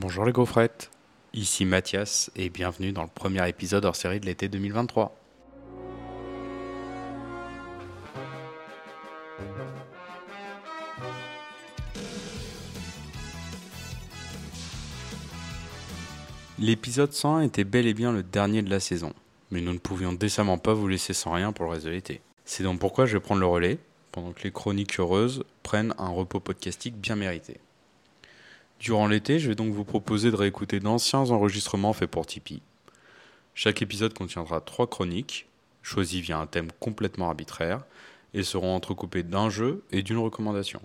Bonjour les gaufrettes, ici Mathias et bienvenue dans le premier épisode hors série de l'été 2023. L'épisode 101 était bel et bien le dernier de la saison, mais nous ne pouvions décemment pas vous laisser sans rien pour le reste de l'été. C'est donc pourquoi je vais prendre le relais, pendant que les chroniques heureuses prennent un repos podcastique bien mérité. Durant l'été, je vais donc vous proposer de réécouter d'anciens enregistrements faits pour Tipeee. Chaque épisode contiendra trois chroniques, choisies via un thème complètement arbitraire, et seront entrecoupées d'un jeu et d'une recommandation.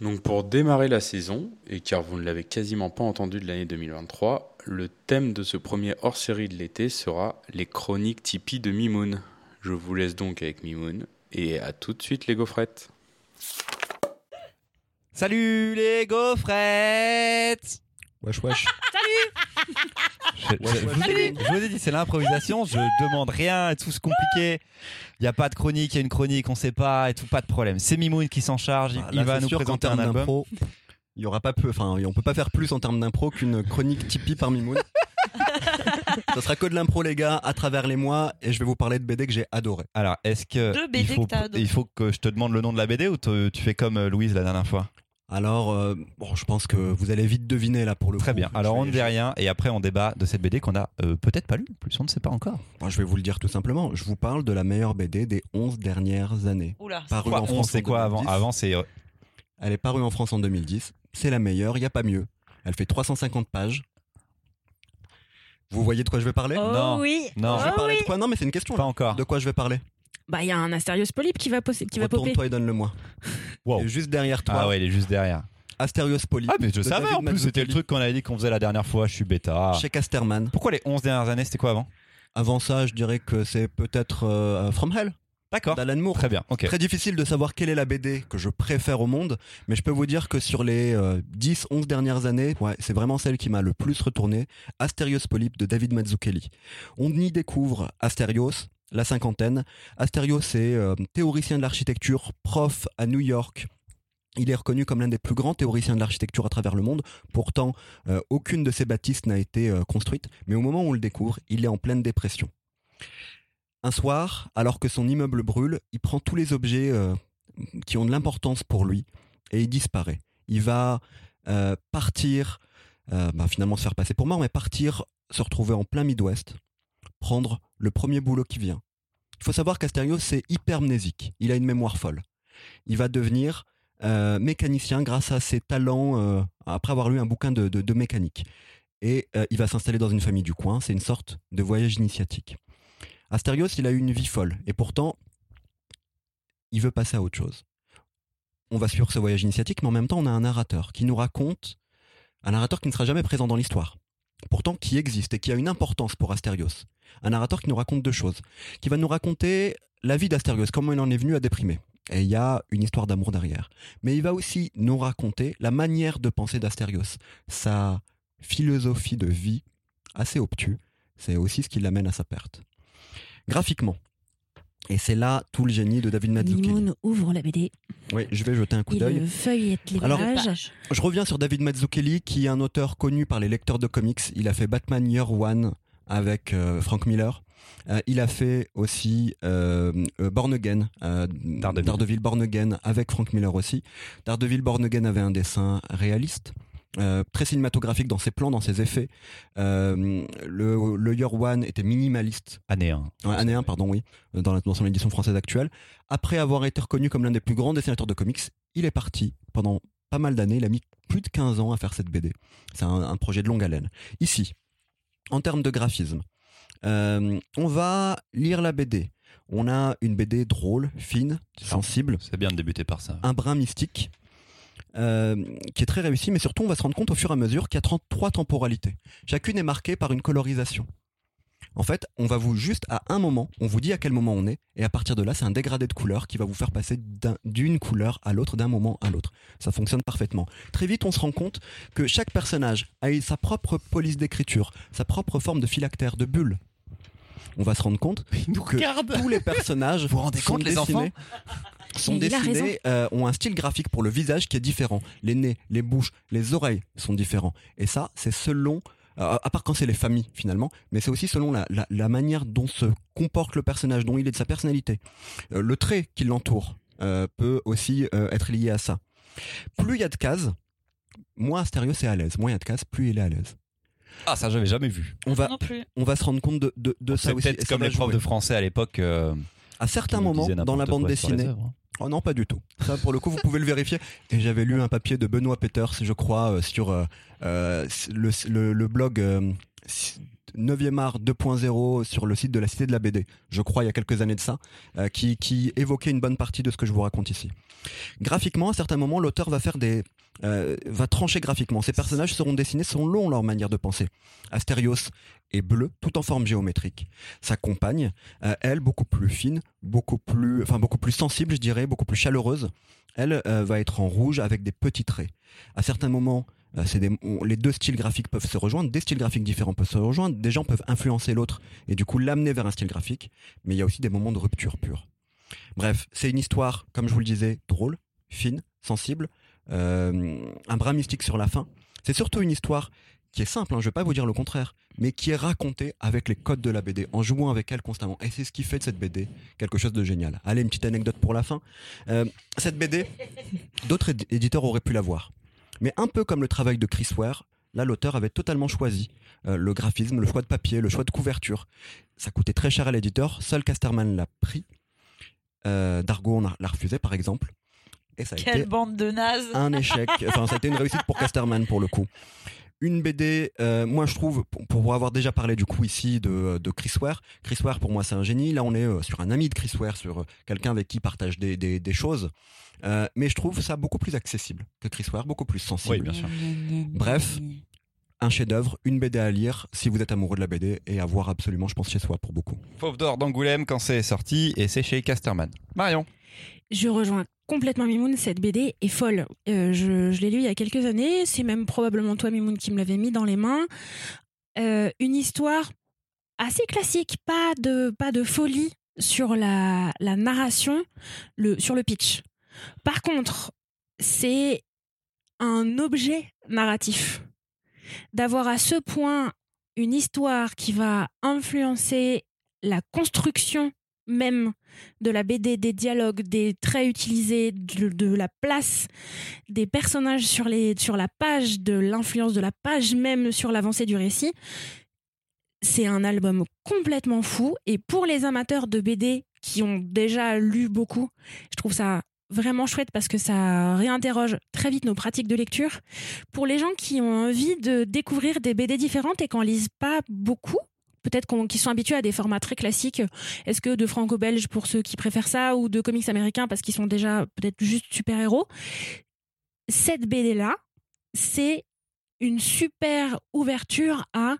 Donc pour démarrer la saison, et car vous ne l'avez quasiment pas entendu de l'année 2023, le thème de ce premier hors-série de l'été sera les chroniques Tipeee de Mimoun. Je vous laisse donc avec Mimoun, et à tout de suite les gaufrettes Salut les gaufrettes Wesh wesh. je, je- je vous ai dit, je vous ai dit, c'est l'improvisation, je demande rien, tout se compliqué. Il n'y a pas de chronique, il y a une chronique, on sait pas, et tout, pas de problème. C'est Mimoun qui s'en charge, il, Ah, il là, va nous sûr présenter un album. Il y aura pas peu, enfin, on peut pas faire plus en termes d'impro qu'une chronique Tipeee par Mimoun. Ça sera que de l'impro, les gars, à travers les mois, et je vais vous parler de BD que j'ai adoré. Alors, est-ce que Deux BD il, faut, que t'as adoré. il faut que je te demande le nom de la BD ou te- tu fais comme euh, Louise la dernière fois? Alors, euh, bon, je pense que vous allez vite deviner là pour le Très coup. bien. Alors, on ne dit rien et après on débat de cette BD qu'on a euh, peut-être pas lue, en plus on ne sait pas encore. Moi, je vais vous le dire tout simplement. Je vous parle de la meilleure BD des 11 dernières années. Oula. Parue Quoi, en on France sait en quoi avant 2010. Avant, c'est euh, Elle est parue en France en 2010. C'est la meilleure, il n'y a pas mieux. Elle fait 350 pages. Vous voyez de quoi je vais parler? Oh Non. oui. Non. Je vais parler oui. de quoi? Non, mais c'est une question. pas là. encore. De quoi je vais parler? Bah, il y a un Astérios Polype qui va, qui va popper. Retourne-toi et donne-le-moi. Wow. Juste derrière toi, Ah ouais, il est juste derrière. Astérios Polype. Ah mais je savais David en plus, c'était le truc qu'on avait dit qu'on faisait la dernière fois, je suis bêta. Chez Casterman. Pourquoi les 11 dernières années, c'était quoi avant? Avant ça, je dirais que c'est peut-être euh, From Hell D'accord. d'Alan Moore. Très bien. Très difficile de savoir quelle est la BD que je préfère au monde, mais je peux vous dire que sur les euh, 10-11 dernières années, ouais, c'est vraiment celle qui m'a le plus retourné, Astérios Polype de David Mazzucchelli. On y découvre Astérios, la cinquantaine. Astérios est euh, théoricien de l'architecture, prof à New York. Il est reconnu comme l'un des plus grands théoriciens de l'architecture à travers le monde. Pourtant, euh, aucune de ses bâtisses n'a été euh, construite, mais au moment où on le découvre, il est en pleine dépression. Un soir, alors que son immeuble brûle, il prend tous les objets qui ont de l'importance pour lui et il disparaît. Il va partir, bah, finalement se faire passer pour mort, mais partir, se retrouver en plein Midwest, prendre le premier boulot qui vient. Il faut savoir qu'Astérios c'est hypermnésique, il a une mémoire folle. Il va devenir euh, mécanicien grâce à ses talents euh, après avoir lu un bouquin de, mécanique. Et euh, il va s'installer dans une famille du coin, c'est une sorte de voyage initiatique. Astérios, il a eu une vie folle, et pourtant, il veut passer à autre chose. On va suivre ce voyage initiatique, mais en même temps, on a un narrateur qui nous raconte, un narrateur qui ne sera jamais présent dans l'histoire, pourtant qui existe et qui a une importance pour Astérios. Un narrateur qui nous raconte deux choses, qui va nous raconter la vie d'Astérios, comment il en est venu à déprimer. Et il y a une histoire d'amour derrière. Mais il va aussi nous raconter la manière de penser d'Astérios, sa philosophie de vie assez obtuse. C'est aussi ce qui l'amène à sa perte. Graphiquement. Et c'est là tout le génie de David Mazzucchelli. Mimoun ouvre la BD. Oui, je vais jeter un coup d'œil. Il feuillette les Alors- pages. Je reviens sur David Mazzucchelli, qui est un auteur connu par les lecteurs de comics. Il a fait Batman Year One avec euh, Frank Miller. Euh, il a fait aussi euh, Born Again, euh, Daredevil. Born Again avec Frank Miller aussi. Daredevil Born Again avait un dessin réaliste. très cinématographique dans ses plans, dans ses effets. Le, le Year One était minimaliste Année 1. Ouais, année 1, pardon, oui, dans, la, dans son édition française actuelle. Après avoir été reconnu comme l'un des plus grands dessinateurs de comics, il est parti pendant pas mal d'années. Il a mis plus de 15 ans à faire cette BD. C'est un, un projet de longue haleine. Ici, en termes de graphisme, euh, on va lire la BD. On a une BD drôle, fine, sensible, C'est bien de débuter par ça. un brin mystique. euh, qui est très réussi, mais surtout on va se rendre compte au fur et à mesure qu'il y a 33 temporalités. Chacune est marquée par une colorisation. En fait, on va vous juste à un moment, on vous dit à quel moment on est, et à partir de là, c'est un dégradé de couleurs qui va vous faire passer d'un- d'une couleur à l'autre, d'un moment à l'autre. Ça fonctionne parfaitement. Très vite, on se rend compte que chaque personnage a eu sa propre police d'écriture, sa propre forme de phylactère, de bulle. On va se rendre compte que tous les personnages Vous vous rendez sont compte, les dessinés- enfants sont il dessinés, euh, ont un style graphique pour le visage qui est différent. Les nez, les bouches, les oreilles sont différents. Et ça, c'est selon, euh, à part quand c'est les familles finalement, mais c'est aussi selon la, la, la manière dont se comporte le personnage, dont il est de sa personnalité. Euh, le trait qui l'entoure euh, peut aussi euh, être lié à ça. Plus il y a de cases, moins Asterios est à l'aise. Moins il y a de cases, plus il est à l'aise. Ah, ça, j'avais jamais vu. On va, on se rendre compte de, de, de ça C'est aussi. peut-être comme les profs de français à l'époque. euh, À certains moments, dans la bande dessinée, hein. Oh non, pas du tout. Ça, pour le coup, vous pouvez le vérifier. Et j'avais lu un papier de Benoît Peters, je crois, euh, sur euh, euh, le, blog euh, 9e art 2.0 sur le site de la Cité de la BD, je crois, il y a quelques années de ça, qui évoquait une bonne partie de ce que je vous raconte ici. Graphiquement, à certains moments, l'auteur va faire des... euh, va trancher graphiquement. Ces personnages seront dessinés selon leur manière de penser. Astérios est bleu, tout en forme géométrique. Sa compagne, euh, elle, beaucoup plus fine, beaucoup plus, enfin beaucoup plus sensible, je dirais, beaucoup plus chaleureuse. Elle euh, va être en rouge avec des petits traits. À certains moments, les deux styles graphiques peuvent se rejoindre, des styles graphiques différents peuvent se rejoindre, des gens peuvent influencer l'autre et du coup l'amener vers un style graphique. Mais il y a aussi des moments de rupture pure. Bref, c'est une histoire, comme je vous le disais, drôle, fine, sensible, un bras mystique sur la fin. C'est surtout une histoire qui est simple, hein, je vais pas vous dire le contraire, mais qui est racontée avec les codes de la BD, en jouant avec elle constamment. Et c'est ce qui fait de cette BD quelque chose de génial. Allez, une petite anecdote pour la fin. Euh, cette BD, d'autres éd- éditeurs auraient pu la voir. Mais un peu comme le travail de Chris Ware, là l'auteur avait totalement choisi euh, le graphisme, le choix de papier, le choix de couverture. Ça coûtait très cher à l'éditeur, seul Casterman l'a pris. Euh, Dargo l'a refusé par exemple. Et ça a Quelle été bande de nazes. un échec. Enfin, ça a été une réussite pour Casterman pour le coup. Une BD, euh, moi je trouve, pour, pour avoir déjà parlé du coup ici de, de Chris Ware, Chris Ware pour moi c'est un génie. Là on est euh, sur un ami de Chris Ware, sur euh, quelqu'un avec qui il partage des, des, des choses. Euh, mais je trouve ça beaucoup plus accessible que Chris Ware, beaucoup plus sensible. Oui, bien sûr. Bref. Un chef-d'œuvre, une BD à lire si vous êtes amoureux de la BD et à voir absolument, je pense, chez soi pour beaucoup. Fauve d'or d'Angoulême quand c'est sorti et c'est chez Casterman. Marion. Je rejoins complètement Mimoun, cette BD est folle. Euh, je l'ai lu il y a quelques années, c'est même probablement toi Mimoun qui me l'avait mis dans les mains. Euh, une histoire assez classique, pas de, pas de folie sur la, la narration, le, sur le pitch. Par contre, c'est un objet narratif. D'avoir à ce point une histoire qui va influencer la construction même de la BD, des dialogues, des traits utilisés, de, la place des personnages sur, les, sur la page, de l'influence de la page même sur l'avancée du récit. C'est un album complètement fou. Et pour les amateurs de BD qui ont déjà lu beaucoup, je trouve ça vraiment chouette parce que ça réinterroge très vite nos pratiques de lecture. Pour les gens qui ont envie de découvrir des BD différentes et qui n'en lisent pas beaucoup, peut-être qui sont habitués à des formats très classiques. Est-ce que de franco-belge pour ceux qui préfèrent ça ou de comics américains parce qu'ils sont déjà peut-être juste super-héros? Cette BD-là, c'est une super ouverture à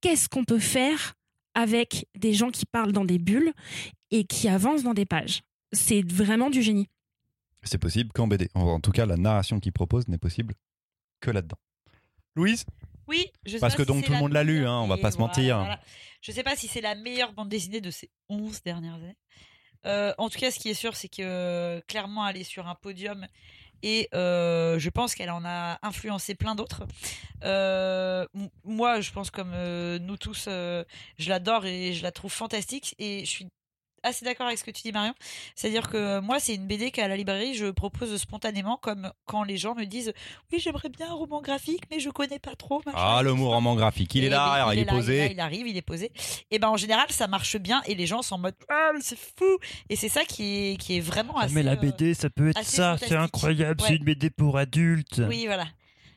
qu'est-ce qu'on peut faire avec des gens qui parlent dans des bulles et qui avancent dans des pages. C'est vraiment du génie. C'est possible qu'en BD. En, en tout cas, la narration qu'il propose n'est possible que là-dedans. Louise? Oui, je sais Parce pas que si donc c'est tout le la monde l'a lu, meilleure hein, on va et pas se mentir. voilà. Je sais pas si c'est la meilleure bande dessinée de ces 11 dernières années. Euh, en tout cas, ce qui est sûr, c'est que euh, clairement, elle est sur un podium et euh, je pense qu'elle en a influencé plein d'autres. Euh, m- moi, je pense comme euh, nous tous, euh, je l'adore et je la trouve fantastique et je suis assez d'accord avec ce que tu dis Marion. C'est-à-dire que euh, moi, c'est une BD qu'à la librairie, je propose spontanément, comme quand les gens me disent oui, j'aimerais bien un roman graphique, mais je connais pas trop. machin, Ah, le mot roman graphique. Il Et est là, ben, alors, il est là, posé. là, il arrive, il est posé. Et ben en général, ça marche bien et les gens sont en mode ah c'est fou. Et c'est ça qui est qui est vraiment assez. mais la euh, BD, ça peut être ça, c'est incroyable, Ouais. c'est une BD pour adultes. Oui, voilà.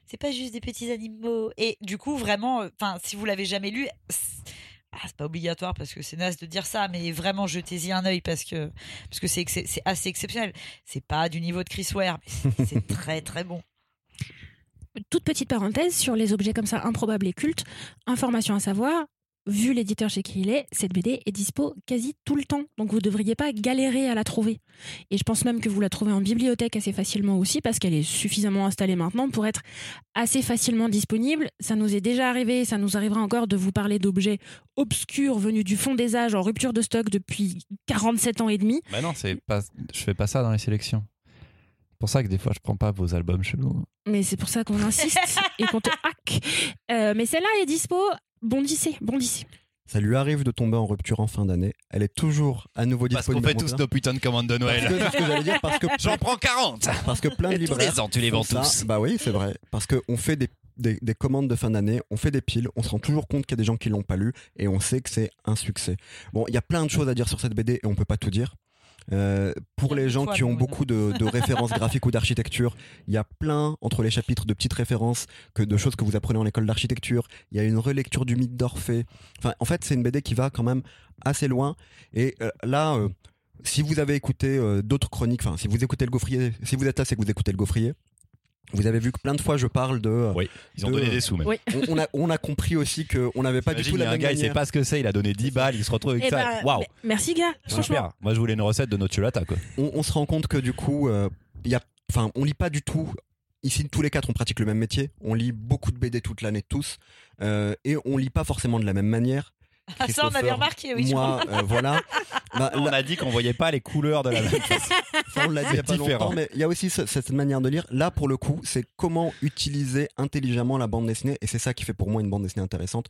C'est pas juste des petits animaux. Et du coup, vraiment, euh, enfin, si vous l'avez jamais lu, ah, c'est pas obligatoire parce que c'est naze de dire ça, mais vraiment jetez-y un œil parce que parce que c'est assez exceptionnel. C'est pas du niveau de Chris Ware, mais c'est- c'est très très bon. toute petite parenthèse sur les objets comme ça improbables et cultes. Information à savoir, vu l'éditeur chez qui il est, cette BD est dispo quasi tout le temps. Donc vous ne devriez pas galérer à la trouver. Et je pense même que vous la trouvez en bibliothèque assez facilement aussi parce qu'elle est suffisamment installée maintenant pour être assez facilement disponible. Ça nous est déjà arrivé, ça nous arrivera encore de vous parler d'objets obscurs venus du fond des âges en rupture de stock depuis 47 ans et demi. Bah non, c'est pas, je fais pas ça dans les sélections. C'est pour ça que des fois je prends pas vos albums chelous. Mais c'est pour ça qu'on insiste et qu'on te hack. Euh, mais celle-là est dispo. Bondissez, bondissez. Ça lui arrive de tomber en rupture en fin d'année. Elle est toujours à nouveau Parce qu'on disponible. fait tous nos putains de commandes de Parce Noël. que c'est ce que j'allais dire parce que J'en prends 40 parce que plein de tous libraires les ans, tu les vends ça. tous. Bah oui, c'est vrai. Parce qu'on fait des, des, des commandes de fin d'année, on fait des piles, on se rend toujours compte qu'il y a des gens qui l'ont pas lu et on sait que c'est un succès. Bon, il y a plein de choses à dire sur cette BD et on peut pas tout dire. Euh, pour les gens qui ont beaucoup de, de références graphiques ou d'architecture, il y a plein entre les chapitres de petites références que de choses que vous apprenez en école d'architecture. Il y a une relecture du mythe d'Orphée. Enfin, en fait, c'est une BD qui va quand même assez loin. Et euh, là, euh, si vous avez écouté d'autres chroniques, enfin, si vous écoutez le Gaufrier, si vous êtes là, c'est que vous écoutez le Gaufrier. Vous avez vu que plein de fois je parle de. Oui, Ils ont de- donné des sous même. Oui. on, on a, on a compris aussi qu'on n'avait pas du tout il y a la un même gars, il sait manière. pas ce que c'est, il a donné 10 balles, il se retrouve avec Eh ça. ben, Waouh, Merci, gars. Franchement. super. Moi, je voulais une recette de nocciolata, quoi. on, on se rend compte que du coup, euh, il y a, enfin, on lit pas du tout. Ici, tous les quatre, on pratique le même métier. On lit beaucoup de BD toute l'année, tous, Euh, et on lit pas forcément de la même manière. Ah, ça, on avait remarqué, oui. Moi, euh, voilà. Bah, On a dit qu'on voyait pas les couleurs de la même on l'a dit il y a pas différent. longtemps, mais il y a aussi ce- cette manière de lire. Là, pour le coup, c'est comment utiliser intelligemment la bande dessinée, et c'est ça qui fait pour moi une bande dessinée intéressante.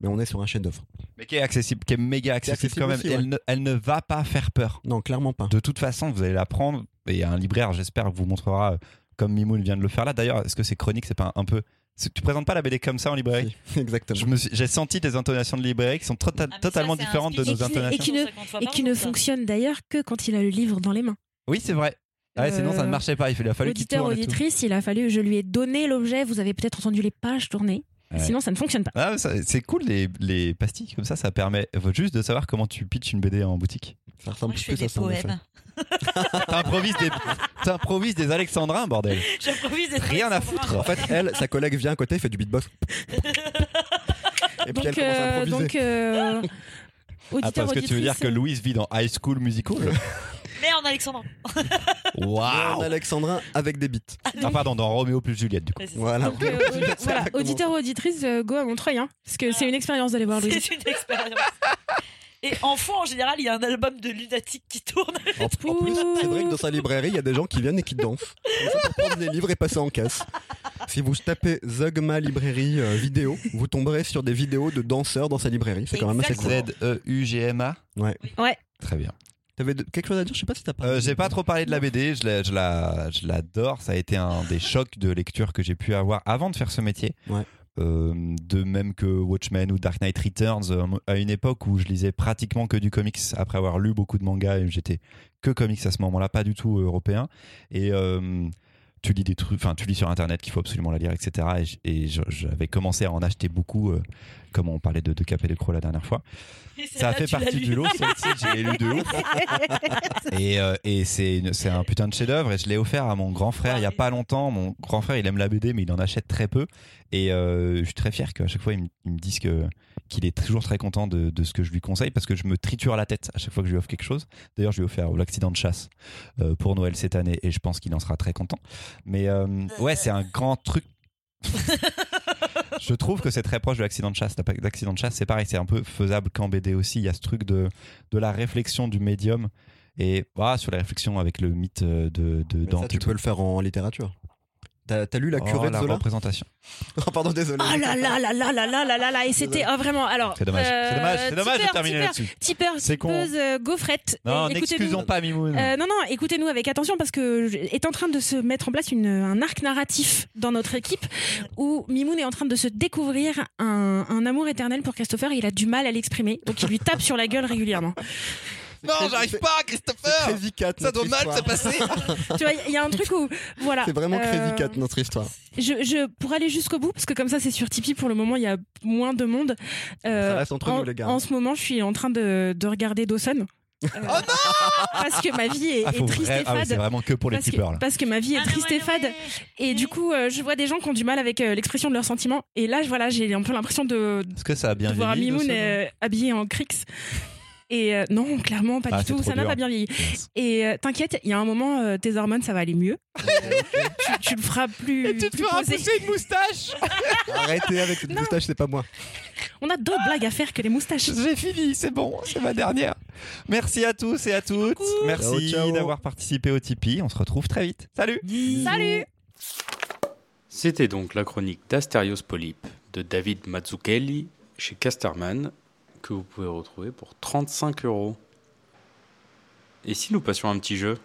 Mais on est sur un chef-d'œuvre. Mais qui est accessible, qui est méga accessible, accessible quand même. aussi, Et ouais. elle, ne, elle ne va pas faire peur. Non, clairement pas. De toute façon, vous allez la prendre. Et un libraire, j'espère, vous montrera, euh, comme Mimoun vient de le faire là. D'ailleurs, est-ce que c'est chronique C'est pas un, un peu. Tu présentes pas la BD comme ça en librairie Si, Exactement. J'ai senti des intonations de librairie qui sont Ah, ça, totalement différentes de nos Et et intonations. qui ne- 150 fois Et qui ne ça. fonctionne d'ailleurs que quand il a le livre dans les mains. Oui, c'est vrai. Ah ouais, sinon, ça ne Euh, marchait pas. Il a fallu qu'il tourne. et tout. auditrice, il a fallu, je lui ai donné l'objet, vous avez peut-être entendu les pages tourner. Ouais. Sinon, ça ne fonctionne pas. Ah, c'est cool les, les pastilles comme ça, ça permet juste de savoir comment tu pitches une BD en boutique. Ça ressemble Moi, je fais plus à des ça. poèmes. T'improvises des, t'improvises des alexandrins, bordel. J'improvise des Rien à foutre. En fait, elle, sa collègue vient à côté, fait du beatbox. Et puis elle Donc, commence à euh, improviser. donc euh, Ah, auditeur, parce que tu veux dire que Louise vit dans High School Musical? Mais en Alexandrin. Mais Waouh en alexandrin avec des beats. Ah, pardon, dans Roméo plus Juliette, du coup. Ouais, c'est ça. Voilà. donc, euh, audi- voilà, auditeur, auditrice, euh, go à Montreuil, hein, parce que c'est une expérience d'aller voir Louise. C'est une expérience. Et en fond, en général, il y a un album de lunatique qui tourne. En, en plus, c'est vrai que dans sa librairie, il y a des gens qui viennent et qui dansent. Ça, pour prendre des livres et passer en caisse. Si vous tapez Zugma librairie euh, vidéo, vous tomberez sur des vidéos de danseurs dans sa librairie. C'est quand même assez cool. Z-E-U-G-M-A Ouais. Ouais. Très bien. T'avais quelque chose à dire? Je sais pas si t'as pas. Euh, j'ai pas trop parlé de la BD, je la- je la- je l'adore. Ça a été un des chocs de lecture que j'ai pu avoir avant de faire ce métier. Ouais. Euh, de même que Watchmen ou Dark Knight Returns, euh, à une époque où je lisais pratiquement que du comics après avoir lu beaucoup de mangas et j'étais que comics à ce moment-là, pas du tout européen. Et euh, tu lis des trucs, enfin tu lis sur internet qu'il faut absolument la lire, etc. Et j'avais commencé à en acheter beaucoup, comme on parlait de, de Cap et de Croc la dernière fois. Ça a fait partie du lot, celle-ci, j'ai lu de ouf. Et, euh, et c'est une- c'est un putain de chef-d'œuvre et je l'ai offert à mon grand frère il y a pas longtemps. Mon grand frère, il aime la BD, mais il en achète très peu. Et euh, je suis très fier qu'à chaque fois, ils me, ils me disent que qu'il est toujours très content de, de ce que je lui conseille parce que je me triture la tête à chaque fois que je lui offre quelque chose. D'ailleurs, je lui ai offert l'accident de chasse euh, pour Noël cette année et je pense qu'il en sera très content. Mais euh, ouais, c'est un grand truc. je trouve que c'est très proche de l'accident de chasse. L'accident de chasse, c'est pareil, c'est un peu faisable qu'en BD aussi. Il y a ce truc de, de la réflexion du médium et voilà, sur la réflexion avec le mythe euh, de, Dante ça, tu peux le faire en littérature. T'as lu La Oh, curée de la Zola représentation. Oh, pardon, désolé. Oh là là là là là là là là là et c'était oh, vraiment alors C'est dommage. euh, c'est dommage, c'est dommage de terminer là-dessus. tipeur, C'est con. tipeuse, euh, gaufrette Non, écoutez-nous. n'excusons pas Mimoun. Euh, non, non, écoutez-nous avec attention parce que est en train de se mettre en place une, un arc narratif dans notre équipe où Mimoun est en train de se découvrir un, un amour éternel pour Christopher et il a du mal à l'exprimer. Donc il lui tape sur la gueule régulièrement. Non, j'arrive pas, Christopher Crazy Cat. Ça doit mal se passer tu vois, il y a un truc où. Voilà. C'est vraiment Euh, Crazy Cat notre histoire. Je, je, pour aller jusqu'au bout, parce que comme ça c'est sur Tipeee pour le moment, il y a moins de monde. euh, Ça reste entre en, nous, les gars. en ce moment, je suis en train de, de regarder Dawson. Euh, Parce que ma vie est, Ah, est triste vrai- et ah oui, fade. c'est vraiment que pour les parce, que, tipeurs là. parce que ma vie est Ah, triste ouais, et fade. ouais. Et du coup, euh, je vois des gens qui ont du mal avec euh, l'expression de leurs sentiments. Et là, voilà, j'ai un peu l'impression de, Est-ce que ça a bien de voir Mimoun euh, habillé en Crix. Et euh, non, clairement, pas Ah, du tout. Ça n'a pas bien vieilli. Yes. Et euh, t'inquiète, il y a un moment, euh, tes hormones, ça va aller mieux. Euh, tu, tu le feras plus. plus posé. une moustache Arrêtez avec cette moustache, c'est pas moi. On a d'autres blagues à faire que les moustaches. J'ai fini, c'est bon, c'est ma dernière. Merci à tous et à toutes. Merci d'avoir participé au Tipeee. On se retrouve très vite. Salut Salut C'était donc la chronique d'Asterios Polype de David Mazzucchelli chez Casterman que vous pouvez retrouver pour 35 euros. Et si nous passions un petit jeu?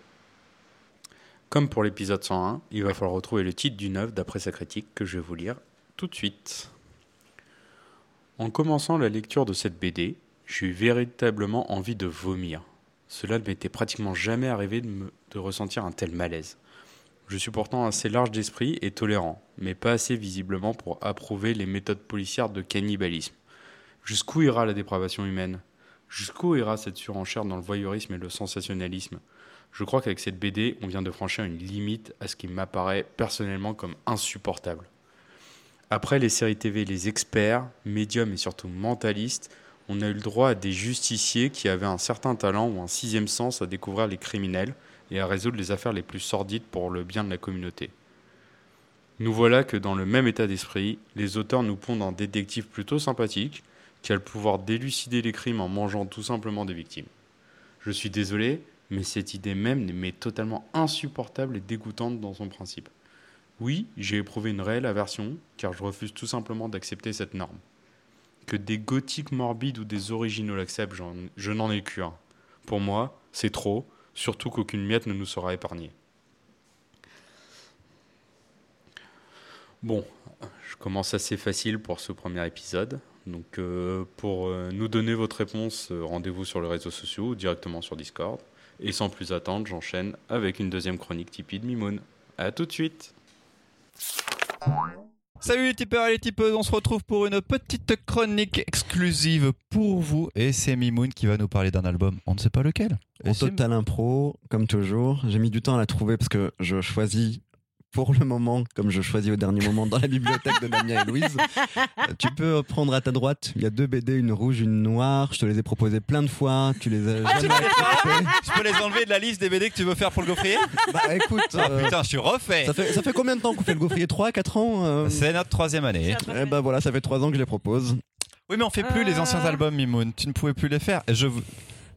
Comme pour l'épisode 101, il va falloir retrouver le titre d'une œuvre d'après sa critique que je vais vous lire tout de suite. En commençant la lecture de cette BD, j'ai eu véritablement envie de vomir. Cela ne m'était pratiquement jamais arrivé de, de ressentir un tel malaise. Je suis pourtant assez large d'esprit et tolérant, mais pas assez visiblement pour approuver les méthodes policières de cannibalisme. Jusqu'où ira la dépravation humaine? Jusqu'où ira cette surenchère dans le voyeurisme et le sensationnalisme? Je crois qu'avec cette BD, on vient de franchir une limite à ce qui m'apparaît personnellement comme insupportable. Après les séries TV Les Experts, médiums et surtout mentalistes, on a eu le droit à des justiciers qui avaient un certain talent ou un sixième sens à découvrir les criminels et à résoudre les affaires les plus sordides pour le bien de la communauté. Nous voilà que dans le même état d'esprit, les auteurs nous pondent un détective plutôt sympathique qui le pouvoir d'élucider les crimes en mangeant tout simplement des victimes. Je suis désolé, mais cette idée même m'est totalement insupportable et dégoûtante dans son principe. Oui, j'ai éprouvé une réelle aversion, car je refuse tout simplement d'accepter cette norme. Que des gothiques morbides ou des originaux l'acceptent, je n'en ai qu'un. Pour moi, c'est trop, surtout qu'aucune miette ne nous sera épargnée. Bon, je commence assez facile pour ce premier épisode. Donc, euh, pour euh, nous donner votre réponse, euh, rendez-vous sur les réseaux sociaux ou directement sur Discord. Et sans plus attendre, j'enchaîne avec une deuxième chronique Tipeee de Mimoun. A tout de suite Salut les tipeurs et les tipeuses, on se retrouve pour une petite chronique exclusive pour vous. Et c'est Mimoun qui va nous parler d'un album, on ne sait pas lequel. C'est- total impro, comme toujours. J'ai mis du temps à la trouver parce que je choisis pour le moment, comme je choisis au dernier moment dans la bibliothèque de Damien et Louise. Euh, Tu peux prendre à ta droite, il y a deux BD, une rouge, une noire. Je te les ai proposées plein de fois, tu les as jamais acceptées. Je peux les enlever de la liste des BD que tu veux faire pour le gaufrier? Bah écoute, Ah euh, putain, je suis refait ça, fait, ça fait combien de temps qu'on fait le gaufrier? 3, 4 ans euh? C'est notre troisième année. Eh ben voilà, ça fait 3 ans que je les propose. Oui, mais on fait plus les anciens albums, Mimoun. Tu ne pouvais plus les faire. Je...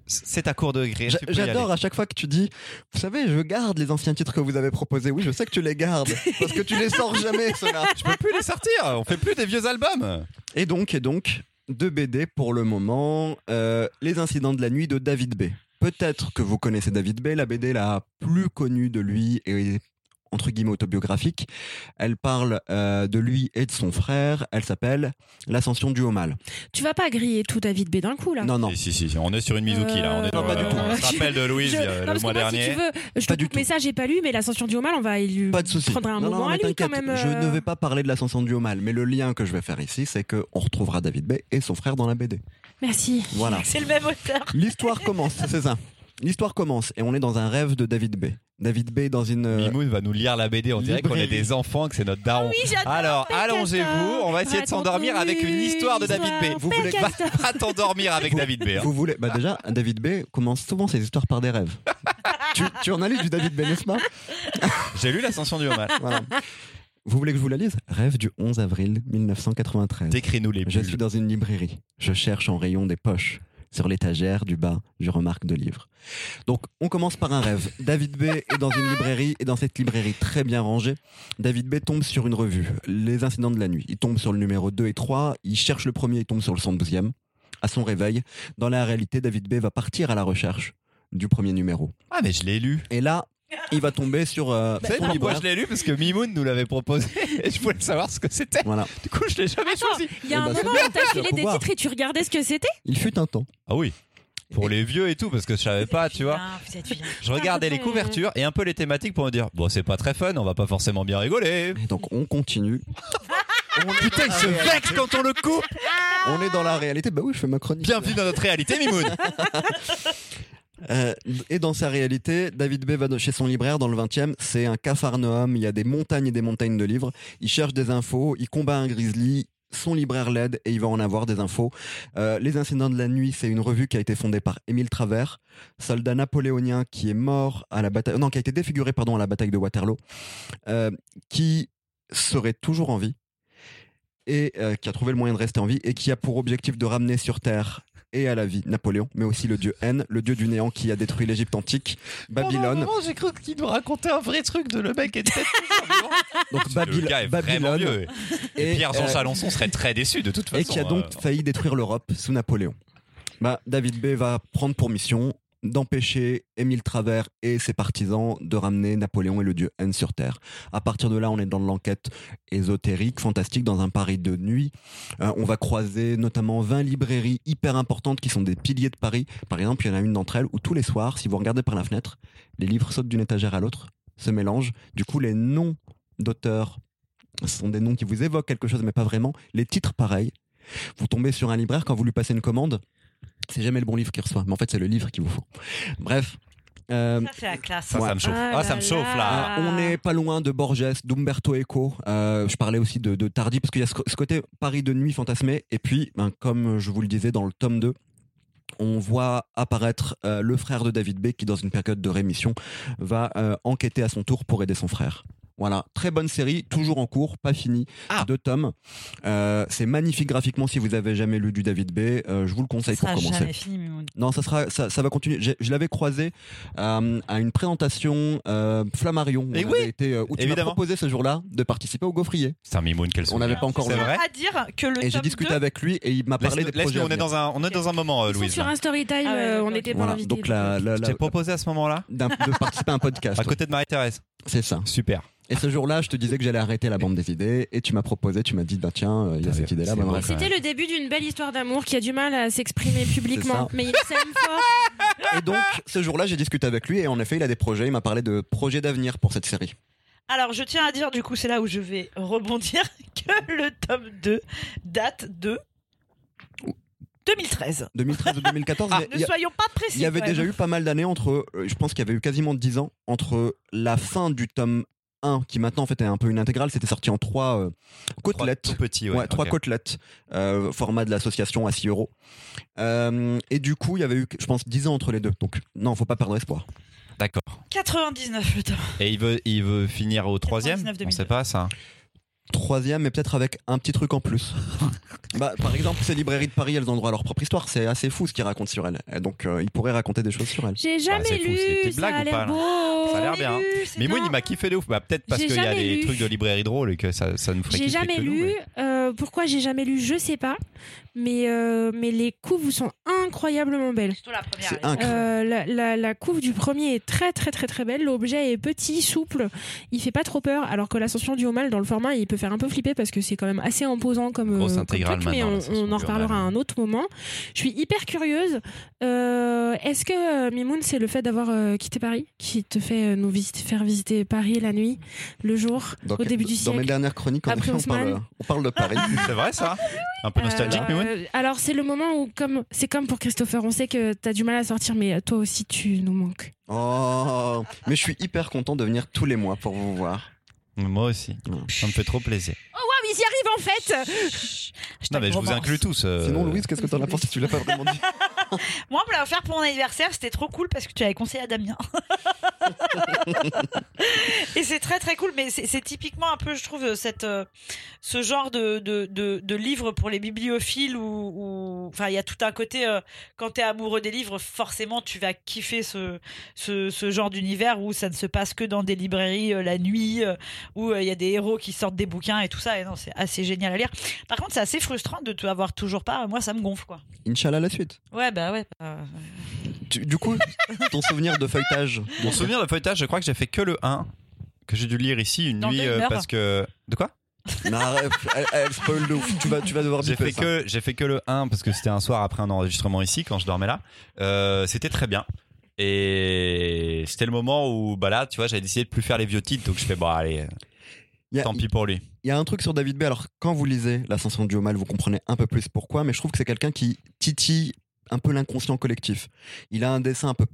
C'est à court de gré. Tu J'adore à chaque fois que tu dis, vous savez, je garde les anciens titres que vous avez proposés. Oui, je sais que tu les gardes parce que tu les sors jamais, ceux-là. Je peux plus les sortir. On fait plus des vieux albums. Et donc, et donc, deux BD pour le moment. Euh, les incidents de la nuit de David B. Peut-être que vous connaissez David B. La BD la plus connue de lui est entre guillemets autobiographique. Elle parle euh, de lui et de son frère. Elle s'appelle L'ascension du haut mal. Tu vas pas griller tout David B d'un coup là Non, non. Si, si, si, on est sur une Mizuki là. On est Euh, non, pas du tout. On se rappelle de Louise Je- euh, non, le mois moi, dernier. Si tu veux, je Pas te du coupe, tout. mais ça, j'ai pas lu, mais l'ascension du haut mal, on va lui Pas de souci. prendre un Non, moment non, à lui quand même. Je ne vais pas parler de l'ascension du haut mal, mais le lien que je vais faire ici, c'est que on retrouvera David B et son frère dans la BD. Merci. Voilà. C'est le même auteur. L'histoire commence, c'est ça. L'histoire commence et on est dans un rêve de David B. David B dans une. euh, Mimoun va nous lire la BD. On dirait qu'on est des enfants, que c'est notre daron. Oui, j'adore. Alors, allongez-vous. On va essayer de s'endormir avec une histoire de David B. Vous voulez- castor. Va t'endormir avec David B. hein. Vous voulez Bah déjà, David B commence souvent ses histoires par des rêves. tu, tu en as lu du David B, n'est-ce pas? J'ai lu l'ascension du. Voilà. Vous voulez que je vous la lise? Rêve du 11 avril 1993. Décris-nous les Je bulles. suis dans une librairie. Je cherche en rayon des poches. Sur l'étagère du bas, je remarque deux livres. Donc, on commence par un rêve. David B est dans une librairie et dans cette librairie très bien rangée, David B tombe sur une revue, Les incidents de la nuit. Il tombe sur le numéro 2 et 3, il cherche le premier, il tombe sur le 112e. À son réveil, dans la réalité, David B va partir à la recherche du premier numéro. Ah, mais je l'ai lu. Et là, il va tomber sur euh, Vous savez pourquoi je l'ai lu Parce que Mimoun nous l'avait proposé et je voulais savoir ce que c'était. Voilà. Du coup, je l'ai jamais Attends, choisi. il y a Eh un ben, moment où t'as filé des titres et tu regardais ce que c'était? Il fut un temps. Ah oui. Pour les vieux et tout, parce que je savais pas, tu vois. Je regardais les couvertures et un peu les thématiques pour me dire bon, c'est pas très fun, on va pas forcément bien rigoler. Et donc, on continue. On est Putain, dans il la se réalité. vexe quand on le coupe. On est dans la réalité. Bah oui, je fais ma chronique. Bienvenue dans notre réalité, Mimoun. Euh, et dans sa réalité, David B va chez son libraire dans le 20e. C'est un cafarnaum. Il y a des montagnes et des montagnes de livres. Il cherche des infos. Il combat un grizzly. Son libraire l'aide et il va en avoir des infos. Euh, Les incidents de la nuit, c'est une revue qui a été fondée par Émile Travers, soldat napoléonien qui est mort à la bataille, non, qui a été défiguré pardon à la bataille de Waterloo, euh, qui serait toujours en vie et qui a trouvé le moyen de rester en vie et qui a pour objectif de ramener sur Terre et à la vie Napoléon, mais aussi le dieu N, le dieu du néant qui a détruit l'Égypte antique, Babylone. j'ai cru qu'il nous racontait un vrai truc de le mec était Donc Le Babyl- gars est vraiment Babylone vieux. Et, Pierre-Jean euh, Chalençon serait très déçu de toute façon. et qui a donc euh. failli détruire l'Europe sous Napoléon. Bah, David B va prendre pour mission d'empêcher Émile Travers et ses partisans de ramener Napoléon et le dieu N sur Terre. À partir de là, on est dans l'enquête ésotérique, fantastique, dans un Paris de nuit. Euh, on va croiser notamment 20 librairies hyper importantes qui sont des piliers de Paris. Par exemple, il y en a une d'entre elles où tous les soirs, si vous regardez par la fenêtre, les livres sautent d'une étagère à l'autre, se mélangent. Du coup, les noms d'auteurs sont des noms qui vous évoquent quelque chose, mais pas vraiment. Les titres, pareil. Vous tombez sur un libraire quand vous lui passez une commande. C'est jamais le bon livre qu'il reçoit, mais en fait, c'est le livre qu'il vous faut. Bref. euh, Ça, c'est la classe. Ça, ça me chauffe. Ah Ah, ça là me chauffe là. là. on n'est pas loin de Borges, d'Umberto Eco. Euh, je parlais aussi de, de Tardy, parce qu'il y a ce, ce côté Paris de nuit fantasmé. Et puis, ben, comme je vous le disais dans le tome 2, on voit apparaître euh, le frère de David B qui, dans une période de rémission, va euh, enquêter à son tour pour aider son frère. Voilà, très bonne série, toujours en cours, pas fini, Ah. deux tomes. Euh, c'est magnifique graphiquement si vous avez jamais lu du David B. Euh, je vous le Ça conseille pour sera commencer. jamais fini, Mimoun. Non, ça sera, ça, ça va continuer. Je l'avais croisé euh, à une présentation euh, Flammarion. Et On oui, avait été, euh, où tu m'as évidemment. proposé ce jour-là de participer au Gaufrier. C'est un mimoun, quel On n'avait pas encore C'est lu. vrai à dire que le Et j'ai discuté 2, avec lui et il m'a parlé Laisse- des projets. on est dans un, on est dans un moment, euh, Louise. sur un story time, Ah euh, on n'était pas Voilà, invités. donc la, la- proposé à ce moment-là, de participer à un podcast. à côté de Marie-Thérèse. C'est ça. Super. Et ce jour-là, je te disais que j'allais arrêter la bande des idées et tu m'as proposé, tu m'as dit, bah tiens, euh, il y a cette idée-là. bah, bref. C'était le début d'une belle histoire d'amour qui a du mal à s'exprimer publiquement, mais il s'aime fort. Et donc, ce jour-là, j'ai discuté avec lui et en effet, il a des projets. Il m'a parlé de projets d'avenir pour cette série. Alors, je tiens à dire, du coup, c'est là où je vais rebondir, que le tome 2 date de 2013. 2013 ou 2014, Ah, mais Ne a- soyons pas précis. Il y avait déjà eu pas mal d'années entre, euh, je pense qu'il y avait eu quasiment 10 ans entre la fin du tome 1, qui maintenant en fait est un peu une intégrale, c'était sorti en trois euh, côtelettes. Ouais. Ouais, trois côtelettes, euh, format de l'association à 6 euros. Euh, et du coup, il y avait eu, je pense, 10 ans entre les deux. Donc, non, faut pas perdre espoir. D'accord. 99 le tome. Et il veut, il veut finir au troisième? 99, On sait pas ça. Troisième, mais peut-être avec un petit truc en plus. bah, par exemple, ces librairies de Paris, elles ont droit à leur propre histoire. C'est assez fou ce qu'ils racontent sur elles. Et donc, euh, ils pourraient raconter des choses sur elles. J'ai jamais c'est fou, lu, c'est des petites ça blagues a ou l'air pas, là beau. Ça a l'air bien. C'est Mimoun, bien. il m'a kiffé de ouf. Bah, peut-être parce J'ai qu'il y a jamais des lu. trucs de librairie drôle et que ça, ça nous ferait J'ai kiffer jamais que nous, lu. mais- euh, pourquoi j'ai jamais lu, je sais pas. Mais, euh, mais les couves sont incroyablement belles. Surtout la première. Euh, la, la, la couve du premier est très très très très belle. L'objet est petit, souple. Il fait pas trop peur. Alors que l'ascension du haut mal dans le format, il peut faire un peu flipper parce que c'est quand même assez imposant comme, Grosse euh, comme intégrale truc. Mais on, en reparlera à un autre moment. Je suis hyper curieuse. Euh, Est-ce que euh, Mimoun, c'est le fait d'avoir euh, quitté Paris qui te fait euh, nous visiter, faire visiter Paris la nuit, le jour, au début du dans mes siècle dernières chroniques, Après on parle, on parle de Paris. C'est vrai ça Un peu nostalgique, Euh, Mimoun alors c'est le moment où comme c'est comme pour Christopher, on sait que tu as du mal à sortir mais toi aussi tu nous manques. Oh, mais je suis hyper content de venir tous les mois pour vous voir. Moi aussi. Ouais. Ça me fait trop plaisir. Oh wow, ils y arrivent en fait. Non, mais je vous romance. inclus tous. euh, Sinon, Louise, qu'est-ce que t'en as pensé? Tu l'as pas vraiment dit. Moi, on me l'a offert pour mon anniversaire, c'était trop cool parce que tu l'avais conseillé à Damien. et c'est très très cool, mais c'est typiquement un peu, je trouve, cette, euh, ce genre de, de, de, de livre pour les bibliophiles où, enfin, il y a tout un côté, euh, quand tu es amoureux des livres, forcément, tu vas kiffer ce, ce, ce genre d'univers où ça ne se passe que dans des librairies euh, la nuit, euh, où euh, il y a des héros qui sortent des bouquins et tout ça. Et non, c'est assez génial à lire. Par contre, c'est assez frustrant de te avoir toujours pas. Moi, ça me gonfle, quoi. Inch'Allah, la suite. Ouais, bah ouais. bah, Tu- du coup, ton souvenir de feuilletage Mon souvenir de feuilletage, je crois que j'ai fait que le 1 que j'ai dû lire ici une Dans nuit euh, parce que de quoi? Non, elle, elle spoil de ouf. Tu vas, tu vas devoir J'ai fait ça. que j'ai fait que le 1 parce que c'était un soir après un enregistrement ici quand je dormais là. Euh, c'était très bien. Et c'était le moment où bah là, tu vois, j'avais décidé de plus faire les vieux titres donc je fais bon allez, a- tant pis pour lui. Il y a un truc sur David B. Alors, quand vous lisez L'Ascension du haut mal, vous comprenez un peu plus pourquoi, mais je trouve que c'est quelqu'un qui titille un peu l'inconscient collectif. Il a un dessin un peu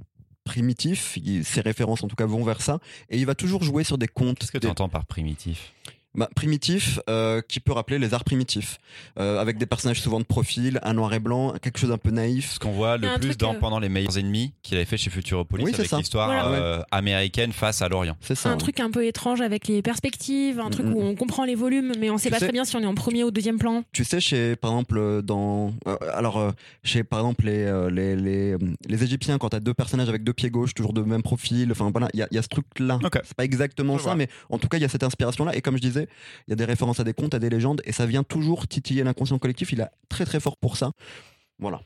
primitif. Il- ses références, en tout cas, vont vers ça. Et il va toujours jouer sur des contes. Qu'est-ce que des- tu entends par primitif? Bah, primitif, euh, qui peut rappeler les arts primitifs, Euh, avec des personnages souvent de profil, un noir et blanc, quelque chose d'un peu naïf. Ce qu'on voit le un plus truc, dans euh, Pendant les meilleurs ennemis qu'il avait fait chez Futuropolis Oui, c'est avec l'histoire Voilà. euh, américaine face à l'Orient. C'est ça. un truc un peu étrange avec les perspectives, un truc Mm, où on comprend les volumes, mais on sait Tu pas sais- très bien si on est en premier ou deuxième plan. Tu sais, chez, par exemple, dans. euh, alors, chez, par exemple, les, les, les, les Égyptiens, quand t'as deux personnages avec deux pieds gauches, toujours de même profil, enfin voilà, il y a, il y a ce truc-là. Ok. C'est pas exactement Je ça, vois. mais en tout cas, il y a cette inspiration-là. Et comme je disais, il y a des références à des contes, à des légendes, et ça vient toujours titiller l'inconscient collectif. Il est très très fort pour ça. Voilà.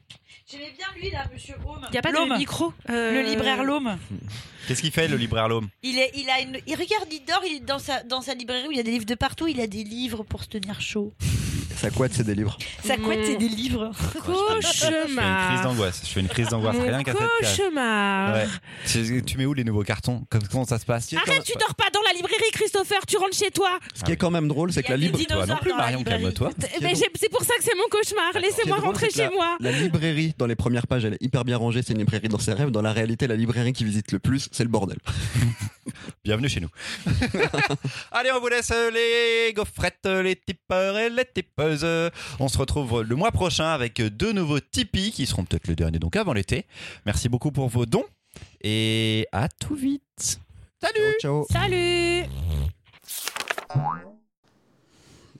J'aimais bien lui là, Monsieur Home. Il y a pas de micro. euh, Le libraire L'Home. Qu'est-ce qu'il fait le libraire L'Homme? Il est, il a une, il regarde, il dort, il est dans sa, dans sa librairie où il y a des livres de partout. Il a des livres pour se tenir chaud. Ça couette, c'est des livres. Sa couette, c'est des livres. Cauchemar. d'angoisse. Je fais une crise d'angoisse rien qu'à cette cauchemar. Ouais. Tu tu mets où les nouveaux cartons Comme- Comment ça se passe Arrête, tu dors pas dans la librairie, Christopher, tu rentres chez toi. Ce qui est quand même drôle, c'est que la, des lib- dinosaures Toi non plus, Marion, librairie. calme-toi. C'est pour ça que c'est mon cauchemar. Laissez-moi rentrer chez moi. la librairie, dans les premières pages, elle est hyper bien rangée. C'est une librairie dans ses rêves. Dans la réalité, la librairie qui visite le plus, c'est le bordel. Bienvenue chez nous. Allez, on vous laisse les gaufrettes, les tipeurs et les On se retrouve le mois prochain avec deux nouveaux Tipeee qui seront peut-être le dernier, donc avant l'été. Merci beaucoup pour vos dons et à tout vite. Salut Ciao. Salut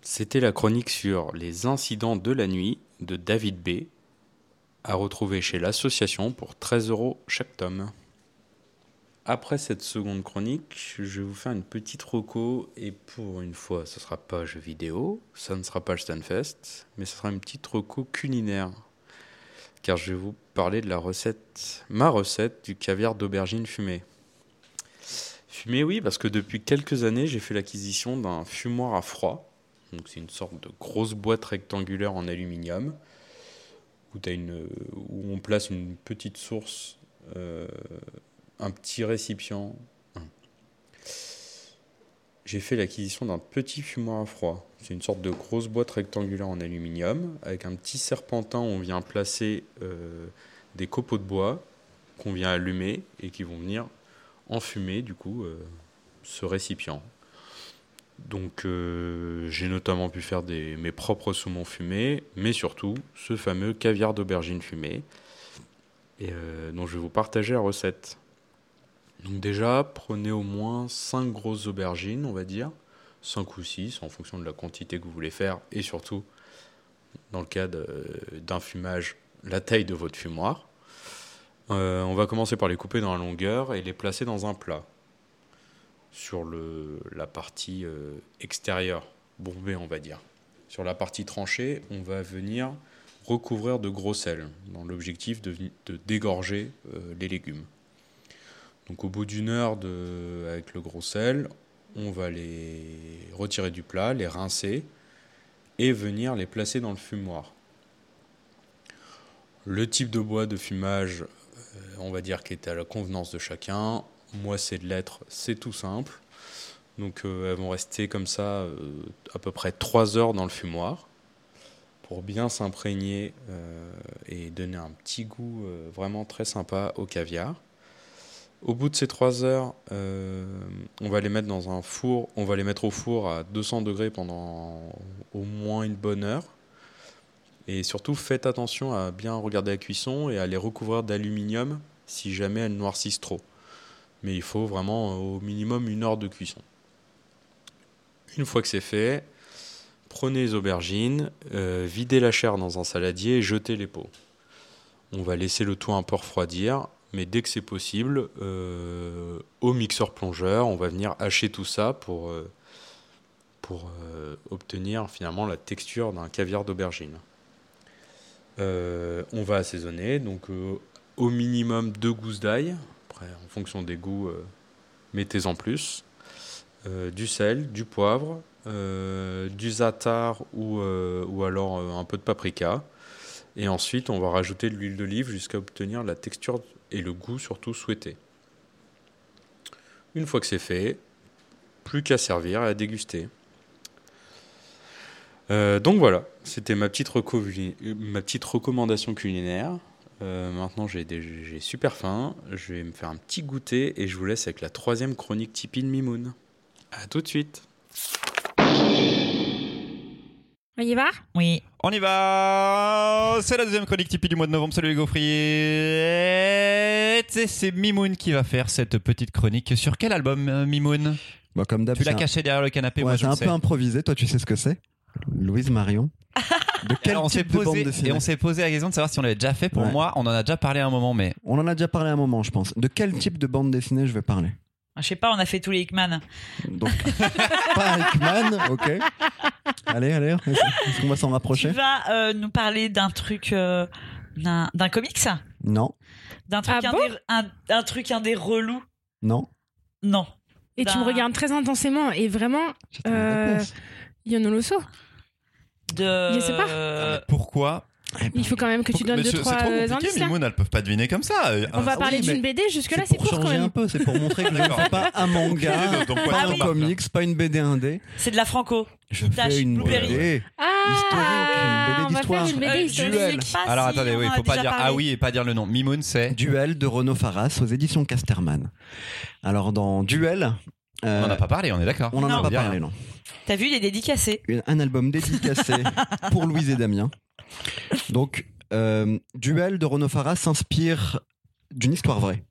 C'était la chronique sur les incidents de la nuit de David B. à retrouver chez l'association pour 13 euros chaque tome. Après cette seconde chronique, je vais vous faire une petite reco et pour une fois, ce sera pas jeu vidéo, ça ne sera pas le Stunfest, mais ce sera une petite reco culinaire. Car je vais vous parler de la recette, ma recette du caviar d'aubergine fumée. Fumé, oui, parce que depuis quelques années, j'ai fait l'acquisition d'un fumoir à froid. Donc, c'est une sorte de grosse boîte rectangulaire en aluminium où on place une petite source, euh, un petit récipient. J'ai fait l'acquisition d'un petit fumoir à froid. C'est une sorte de grosse boîte rectangulaire en aluminium avec un petit serpentin où on vient placer euh, des copeaux de bois qu'on vient allumer et qui vont venir enfumer du coup euh, ce récipient. Donc euh, j'ai notamment pu faire mes propres saumons fumés, mais surtout ce fameux caviar d'aubergine fumée, dont je vais vous partager la recette. Donc déjà, prenez au moins 5 grosses aubergines, on va dire, 5 ou 6 en fonction de la quantité que vous voulez faire, et surtout, dans le cas d'un fumage, la taille de votre fumoir. Euh, on va commencer par les couper dans la longueur et les placer dans un plat sur la partie euh, extérieure, bombée on va dire. Sur la partie tranchée, on va venir recouvrir de gros sel, dans l'objectif de dégorger euh, les légumes. Donc au bout d'une heure avec le gros sel, on va les retirer du plat, les rincer et venir les placer dans le fumoir. Le type de bois de fumage, euh, on va dire qui est à la convenance de chacun. Moi, c'est de l'être, c'est tout simple. Donc, euh, elles vont rester comme ça euh, à peu près 3 heures dans le fumoir pour bien s'imprégner et donner un petit goût vraiment très sympa au caviar. Au bout de ces 3 heures, euh, on va les mettre dans un four, on va les mettre au four à 200 degrés pendant au moins une bonne heure. Et surtout, faites attention à bien regarder la cuisson et à les recouvrir d'aluminium si jamais elles noircissent trop. Mais il faut vraiment euh, au minimum une heure de cuisson. Une fois que c'est fait, prenez les aubergines, euh, videz la chair dans un saladier et jetez les peaux. On va laisser le tout un peu refroidir, mais dès que c'est possible, euh, au mixeur plongeur, on va venir hacher tout ça pour, euh, pour euh, obtenir finalement la texture d'un caviar d'aubergine. On va assaisonner, donc au minimum deux gousses d'ail. Après, en fonction des goûts, euh, mettez-en plus. Du sel, du poivre, du za'atar ou, ou alors un peu de paprika. Et ensuite, on va rajouter de l'huile d'olive jusqu'à obtenir la texture et le goût surtout souhaité. Une fois que c'est fait, plus qu'à servir et à déguster. Euh, donc voilà, c'était ma petite, ma petite recommandation culinaire. Euh, maintenant, j'ai super faim. Je vais me faire un petit goûter et je vous laisse avec la troisième chronique Tipeee de Mimoun. À tout de suite. On y va? Oui. On y va C'est la deuxième chronique Tipeee du mois de novembre. Salut les gaufriers Et C'est Mimoun qui va faire cette petite chronique. Sur quel album, euh, Mimoun? Bah, comme d'hab, Tu l'as c'est un- caché derrière le canapé, Ouais, moi je c'est le un sais. peu improvisé. Toi, tu sais ce que c'est? Louise Marion. De quel Alors, on s'est type de bande posé, dessinée? et on s'est posé la question de savoir si on l'avait déjà fait. Pour Ouais. moi, on en a déjà parlé à un moment, mais On en a déjà parlé à un moment, je pense. De quel type de bande dessinée je vais parler? Je sais pas, on a fait tous les Hickman. Donc, pas Hickman, ok. Allez, allez, est-ce qu'on va s'en Tu rapprocher vas euh, nous parler d'un truc, euh, d'un d'un comics? Non, D'un truc, Ah un, bon? des, un, un truc, un des relous? Non. Non. Et tu me regardes très intensément et vraiment, Euh. Yonoloso. De... Je sais pas. euh, pourquoi Il faut quand même que tu donnes deux, trois indices là. Mimoun, elles peuvent pas deviner comme ça. Euh, On va Ah parler d'une BD, jusque-là C'est c'est quand changer un même. peu, c'est pour montrer que je ne D'accord. fais pas un manga, pas Ah un oui. comics, pas une BD indé. C'est de la franco. Je fais une Blueberry. BD. Ah, Historique, une BD d'histoire. faire une BD Euh, Alors attendez, oui, faut pas dire parlé. ah oui et pas dire le nom. Mimoun, c'est. Duel de Renaud Faras aux éditions Casterman. Alors dans Duel, On en a pas parlé, on est d'accord. on en Non. a pas parlé, non. T'as vu, il est dédicacé. Un album dédicacé pour Louise et Damien. Donc, euh, Duel de Renaud Faras s'inspire d'une histoire vraie.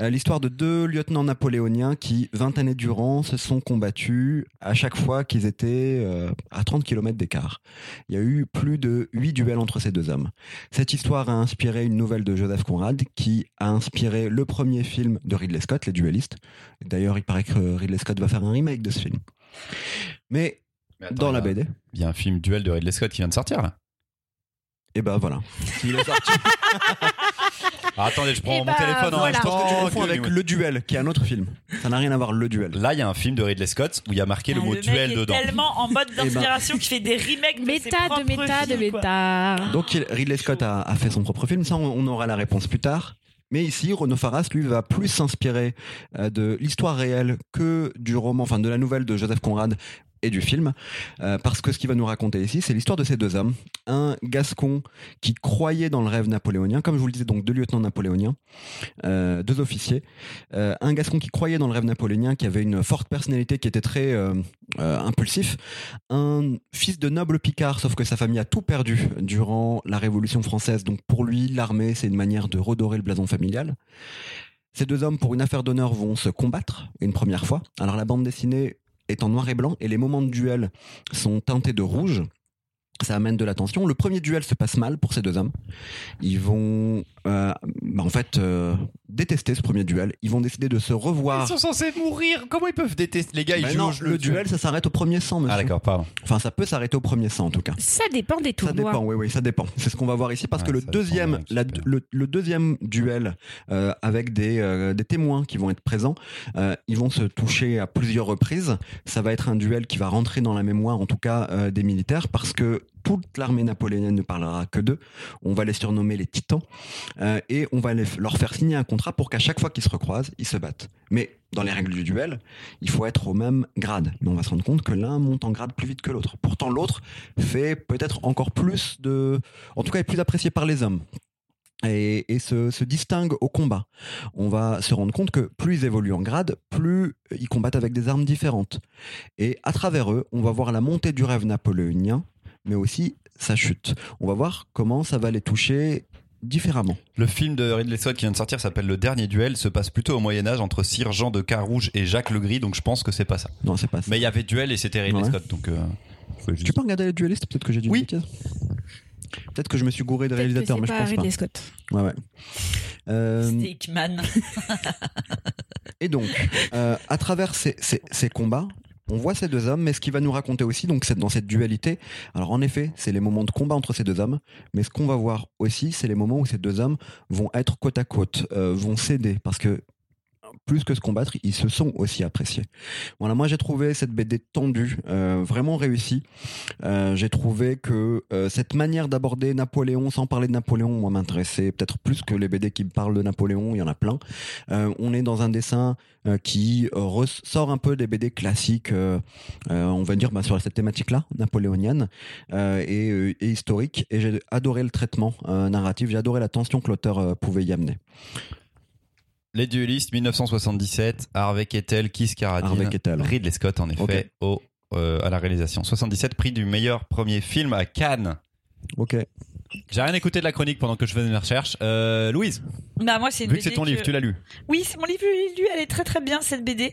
Euh, L'histoire de deux lieutenants napoléoniens qui, 20 années durant, se sont combattus à chaque fois qu'ils étaient euh, à 30 km d'écart. Il y a eu plus de 8 duels entre ces deux hommes. Cette histoire a inspiré une nouvelle de Joseph Conrad qui a inspiré le premier film de Ridley Scott, Les Duellistes. D'ailleurs, il paraît que Ridley Scott va faire un remake de ce film. Mais Mais attends, dans la BD, Il y a un film Duel de Ridley Scott qui vient de sortir là. Et ben voilà. Il est sorti. Ah, attendez, je prends Eh mon bah, téléphone en voilà. même Je pense que tu temps. confonds que- avec Le Duel, qui est un autre film. Ça n'a rien à voir, Le Duel. Là, il y a un film de Ridley Scott où il y a marqué le Ah, mot duel est dedans. tellement en mode ben. d'inspiration qu'il fait des remakes de ses Méta de méta de films, quoi. méta. Donc il- Ridley Scott a, a fait son propre film, ça on, on aura la réponse plus tard. Mais ici, Renaud Faras, lui, va plus s'inspirer euh, de l'histoire réelle que du roman, enfin de la nouvelle de Joseph Conrad et du film, Euh, parce que ce qu'il va nous raconter ici, c'est l'histoire de ces deux hommes. Un Gascon qui croyait dans le rêve napoléonien, comme je vous le disais, donc deux lieutenants napoléoniens, euh, deux officiers. Euh, un Gascon qui croyait dans le rêve napoléonien, qui avait une forte personnalité, qui était très impulsif. Un fils de noble Picard, sauf que sa famille a tout perdu durant la Révolution française. Donc pour lui, l'armée, c'est une manière de redorer le blason familial. Ces deux hommes, pour une affaire d'honneur, vont se combattre une première fois. Alors la bande dessinée est en noir et blanc et les moments de duel sont teintés de rouge. Ça amène de la tension. Le premier duel se passe mal pour ces deux hommes. Ils vont, euh, bah, en fait, euh, détester ce premier duel. Ils vont décider de se revoir. Ils sont censés mourir. Comment ils peuvent détester? Les gars Ils Bah jouent non, jeu- le duel, ça s'arrête au premier sang, monsieur. Ah d'accord, pardon. Enfin, ça peut s'arrêter au premier sang, en tout cas. Ça dépend des Ça tournois. dépend, oui, oui, ça dépend. C'est ce qu'on va voir ici parce Ouais, que le ça deuxième, la- le, le deuxième duel euh, avec des, euh, des témoins qui vont être présents, euh, ils vont se toucher à plusieurs reprises. Ça va être un duel qui va rentrer dans la mémoire, en tout cas euh, des militaires, parce que toute l'armée napoléonienne ne parlera que d'eux. On va les surnommer les titans euh, et on va leur faire signer un contrat pour qu'à chaque fois qu'ils se recroisent, ils se battent. Mais dans les règles du duel, il faut être au même grade. Mais on va se rendre compte que l'un monte en grade plus vite que l'autre. Pourtant, l'autre fait peut-être encore plus de. En tout cas, est plus apprécié par les hommes. Et, et se, se distingue au combat. On va se rendre compte que plus ils évoluent en grade, plus ils combattent avec des armes différentes. Et à travers eux, on va voir la montée du rêve napoléonien, mais aussi sa chute. On va voir comment ça va les toucher différemment. Le film de Ridley Scott qui vient de sortir s'appelle Le Dernier Duel, se passe plutôt au Moyen Âge entre Sir Jean de Carouge et Jacques le Gris, donc je pense que c'est pas ça. Non, c'est pas ça. Mais il y avait Duel et c'était Ridley Ouais. Scott, donc. euh, juste- Tu peux regarder les duellistes Peut-être que j'ai dit Oui. Peut-être que je me suis gouré de réalisateur, mais je pas pense Ridley pas. Scott. Ouais, ouais. Euh, C'était Hickman. Et donc, euh, à travers ces, ces- ces combats, on voit ces deux hommes, mais ce qui va nous raconter aussi, donc c'est dans cette dualité. Alors en effet, c'est les moments de combat entre ces deux hommes, mais ce qu'on va voir aussi, c'est les moments où ces deux hommes vont être côte à côte, euh, vont céder, parce que plus que se combattre, ils se sont aussi appréciés. Voilà, moi j'ai trouvé cette BD tendue, euh, vraiment réussie. Euh, j'ai trouvé que euh, cette manière d'aborder Napoléon, sans parler de Napoléon, m'intéressait peut-être plus que les BD qui parlent de Napoléon, il y en a plein. On est dans un dessin qui ressort un peu des BD classiques, on va dire bah, sur cette thématique-là, napoléonienne et, et historique. Et j'ai adoré le traitement narratif, j'ai adoré la tension que l'auteur pouvait y amener. Les duellistes 1977, Harvey Kettel, Keith Carradine, Harvey Kettel. Ridley Scott en effet au, euh, à la réalisation. 77 prix du meilleur premier film à Cannes. Ok. J'ai rien écouté de la chronique pendant que je faisais mes recherches. Euh, Louise, Bah moi c'est une vu que c'est BD ton livre, tu l'as lu. Oui, c'est mon livre, je l'ai lu, elle est très très bien cette BD.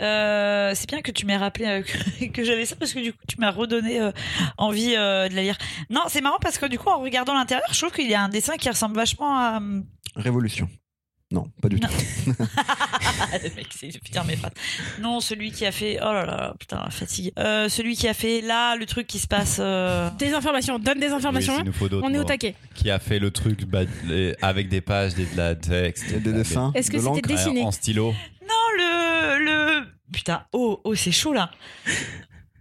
Euh, c'est bien que tu m'aies rappelé euh, que, que j'avais ça parce que du coup tu m'as redonné euh, envie euh, de la lire. Non, c'est marrant parce que du coup en regardant l'intérieur, je trouve qu'il y a un dessin qui ressemble vachement à Révolution. Non, pas du Non. tout. le mec, c'est finir mes phrases. Non, celui qui a fait oh là là, putain, la fatigue. Euh, celui qui a fait là le truc qui se passe euh, Des informations, donne des informations. Oui, s'il nous faut d'autres on est au taquet. Qui a fait le truc bah, les- avec des pages, des, de la texte, Et des dessins. Est-ce que de c'était dessiné en stylo. Non, le le putain, oh oh, c'est chaud là.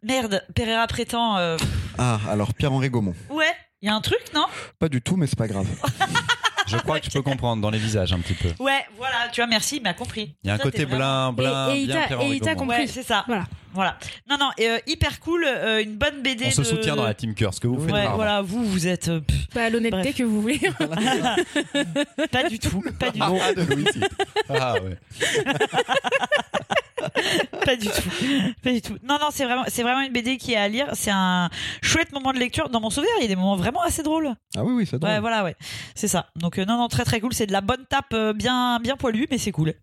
Merde, Pereira prétend euh, Ah, alors Pierre-Henri Gaumont. ouais, il y a un truc, non? Pas du tout, mais c'est pas grave. Je crois que je peux comprendre dans les visages un petit peu. Ouais, voilà, tu vois, merci, il m'a compris. Il y a un Ça, côté blin, blin, Et- et bien et il t'a compris. Ouais, c'est ça. Voilà. Voilà. Non, non, et, euh, hyper cool, euh, une bonne BD. On se de- soutient dans la team Cœur, ce que vous faites Ouais, voilà, vous, vous êtes euh, Bah, l'honnêteté que vous voulez. pas du tout, pas du Ah, tout, ah, de Louis, si. Ah, ouais. pas du tout, pas du tout. Non, non, c'est vraiment, c'est vraiment une BD qui est à lire. C'est un chouette moment de lecture. Dans mon souvenir, il y a des moments vraiment assez drôles. Ah oui, oui, c'est drôle. Ouais, voilà, ouais, c'est ça. Donc euh, non, non, très très cool. C'est de la bonne tape, euh, bien, bien poilue, mais c'est cool.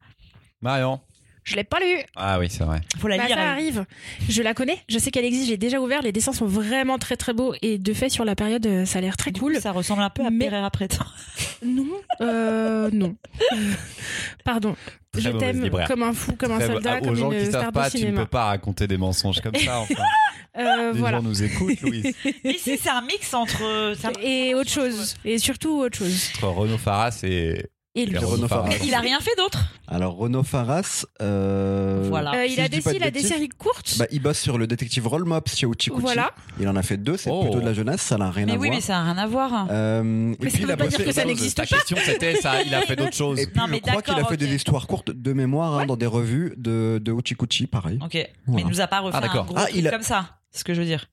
Marion. Je l'ai pas lu. Ah oui, c'est vrai. Faut la Bah, lire. ça elle. arrive. Je la connais. Je sais qu'elle existe. J'ai déjà ouvert. Les dessins sont vraiment très très beaux. Et de fait, sur la période, euh, ça a l'air très Du cool. coup, ça ressemble un peu à Mais- Pereira prétend. Non. Euh, non. Pardon. Très je t'aime comme un fou, comme un Très- soldat, ah, comme gens une qui savent star pas, de tu ne cinéma. peux pas raconter des mensonges comme ça. Enfin, Euh, les voilà. gens nous écoutent, Louise. Ici, c'est un mix entre. un- Et autre chose. Et surtout autre chose. Entre Renaud Faras et, Et lui. Renaud Faras. Il a rien fait d'autre. Alors Renaud Faras, euh, Voilà. Euh, il si a je dis pas dessiné de la bêtises, série courte. bah, il bosse sur le détective Roll Mops chez Uchikuchi. Voilà. Il en a fait deux, c'est Oh. plutôt de la jeunesse, ça n'a rien Mais à oui, voir. mais ça a rien à voir. Euh, et Mais puis ça il veut a pas dire que ça n'existe Ta question, c'était ça. Il a fait d'autres choses. Et puis Non, mais je crois qu'il a fait des histoires courtes de mémoire hein, dans des revues de, de Uchikuchi, pareil. Ok. Mais Voilà. il nous a pas refait Ah, d'accord. un gros Ah, truc il a- comme ça. C'est ce que je veux dire.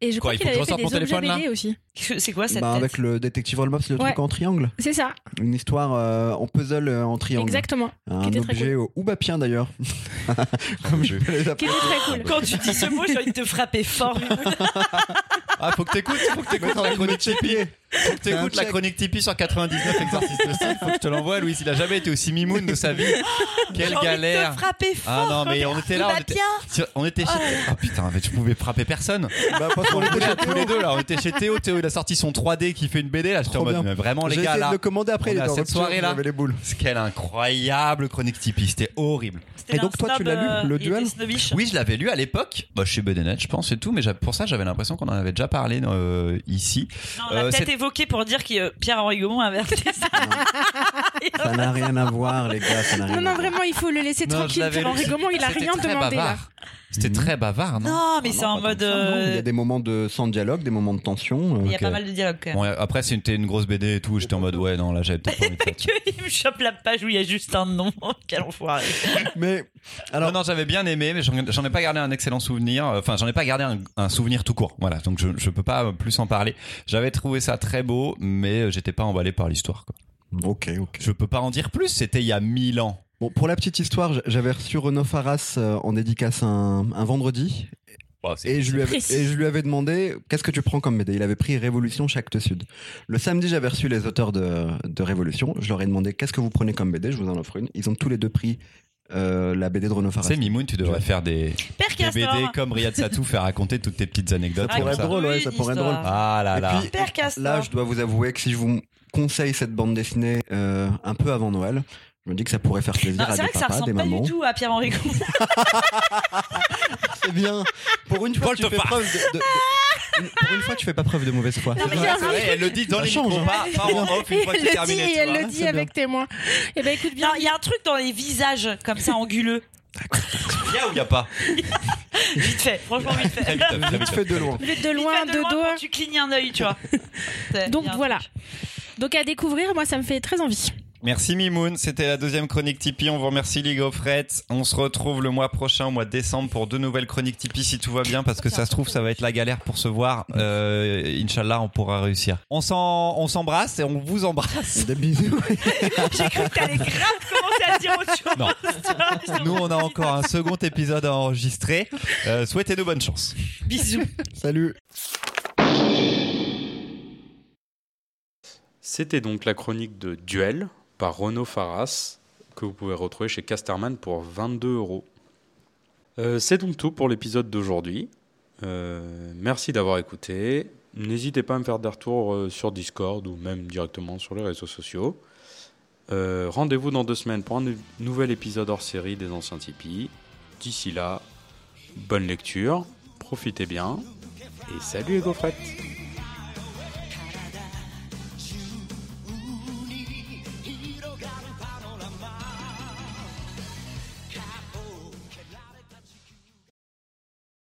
Et je crois il qu'il avait fait des objets BD aussi. C'est quoi cette Bah, tête avec le détective Roll Mops, le Ouais. truc en triangle. C'est ça. Une histoire euh, en puzzle euh, en triangle. Exactement. Un objet au oubapien d'ailleurs. Comme je peux les Qui appeler. était très cool. Quand tu dis ce mot, j'ai envie de te frapper fort. Ah, faut que t'écoutes, faut que t'écoutes la chronique Tipeee. Faut que t'écoutes la chronique Tipeee sur 99 exercices de style. Faut que je te l'envoie, Louis. Il a jamais été aussi mimoun de sa vie. Quelle envie galère. de te frapper fort. Ah non, mais on était là, on était, sur- on était chez. Oh putain, mais je pouvais frapper personne. Bah, parce qu'on là tous les deux là. On était chez Théo. Théo, il a sorti son 3D qui fait une BD là. J'étais en mode, bien. mais vraiment les J'ai gars essayé là. de le commander après, il est cette soirée-là. j'avais les boules. Quelle incroyable chronique Tipeee. C'était horrible. C'était Et donc, toi, tu l'as lu, euh, le duel. Oui, je l'avais lu à l'époque. Bah, chez BDNet, je pense, et tout. Mais pour ça, j'avais l'impression qu'on en avait déjà parlé euh, ici. Non, on l'a Euh, peut-être évoqué pour dire que Pierre-Henri Gaumont avait acheté ça. Ça n'a rien à voir, les gars, ça n'a rien Non, à non, voir. vraiment, il faut le laisser Non, tranquille. Pierre-Henri. Gaumont, il a rien demandé là. C'était Mhm. très bavard, non Non, mais c'est non, en mode. non. Il y euh, a des moments de sans dialogue, des moments de tension. euh, Il y a pas mal de dialogues quand même. Bon, après, c'était une grosse BD et tout. J'étais en mode, ouais, non, là, j'avais peut-être pas envie de faire. Que il me chope la page où il y a juste un nom. Quel enfoiré. Mais alors, non, non, j'avais bien aimé, mais j'en j'en ai pas gardé un excellent souvenir. Enfin, j'en ai pas gardé un, un souvenir tout court. Voilà, donc je, je peux pas plus en parler. J'avais trouvé ça très beau, mais j'étais pas emballé par l'histoire. quoi. ok, ok. Je peux pas en dire plus. C'était il y a mille ans. Bon, pour la petite histoire, j'avais reçu Renaud Faras euh, en dédicace un, un vendredi et je, lui avais, précis. et je lui avais demandé qu'est-ce que tu prends comme BD. Il avait pris Révolution Chacte Sud. Le samedi, j'avais reçu les auteurs de, de Révolution. Je leur ai demandé qu'est-ce que vous prenez comme BD. Je vous en offre une. Ils ont tous les deux pris euh, la BD de Renaud Faras. C'est Mimoun, tu devrais faire des, BD comme Riyad Satou, faire raconter toutes tes petites anecdotes. Ça pourrait être drôle, ouais, ça pourrait être drôle. Ah là Et là. puis. Là, je dois vous avouer que si je vous conseille cette bande dessinée euh, un peu avant Noël, je me dis que ça pourrait faire plaisir Ah, à c'est des vrai que ça papas, ressemble pas mamans. du tout à Pierre-Henri. C'est bien. Pour une fois, tu fais preuve de, de- Pour une fois, tu fais pas preuve de mauvaise foi. Non, mais c'est vrai, elle le dit dans les change, micros, hein. pas, pas en off une fois que elle c'est le dit terminé. et elle le dit C'est avec témoin. Eh ben écoute bien. Non, il y a un truc dans les visages comme ça anguleux. Il y a ou il y a pas Vite fait, franchement vite fait. Vite, très vite. Vite fait de loin. Vite de loin, de doigts. Tu clignes un œil, tu vois. C'est- Donc voilà. Donc à découvrir, moi ça me fait très envie. Merci Mimoun, c'était la deuxième chronique Tipeee. On vous remercie les gaufrettes. On se retrouve le mois prochain, au mois de décembre, pour deux nouvelles chroniques Tipeee si tout va bien, parce que ça se trouve, ça va être la galère pour se voir. Euh, Inch'Allah, on pourra réussir. On s'embrasse et on vous embrasse. Des bisous. J'ai cru que t'allais grave commencer à dire autre chose. Non. Nous, on a encore un second épisode à enregistrer. Euh, Souhaitez-nous bonne chance. Bisous. Salut. C'était donc la chronique de Duel par Renaud Faras que vous pouvez retrouver chez Casterman pour 22 euros. Euh, C'est donc tout pour l'épisode d'aujourd'hui. Euh, merci d'avoir écouté. N'hésitez pas à me faire des retours euh, sur Discord ou même directement sur les réseaux sociaux. Rendez-vous dans deux semaines pour un nou- nouvel épisode hors série des anciens Tipeee. D'ici là, bonne lecture, profitez bien et salut les gaufrettes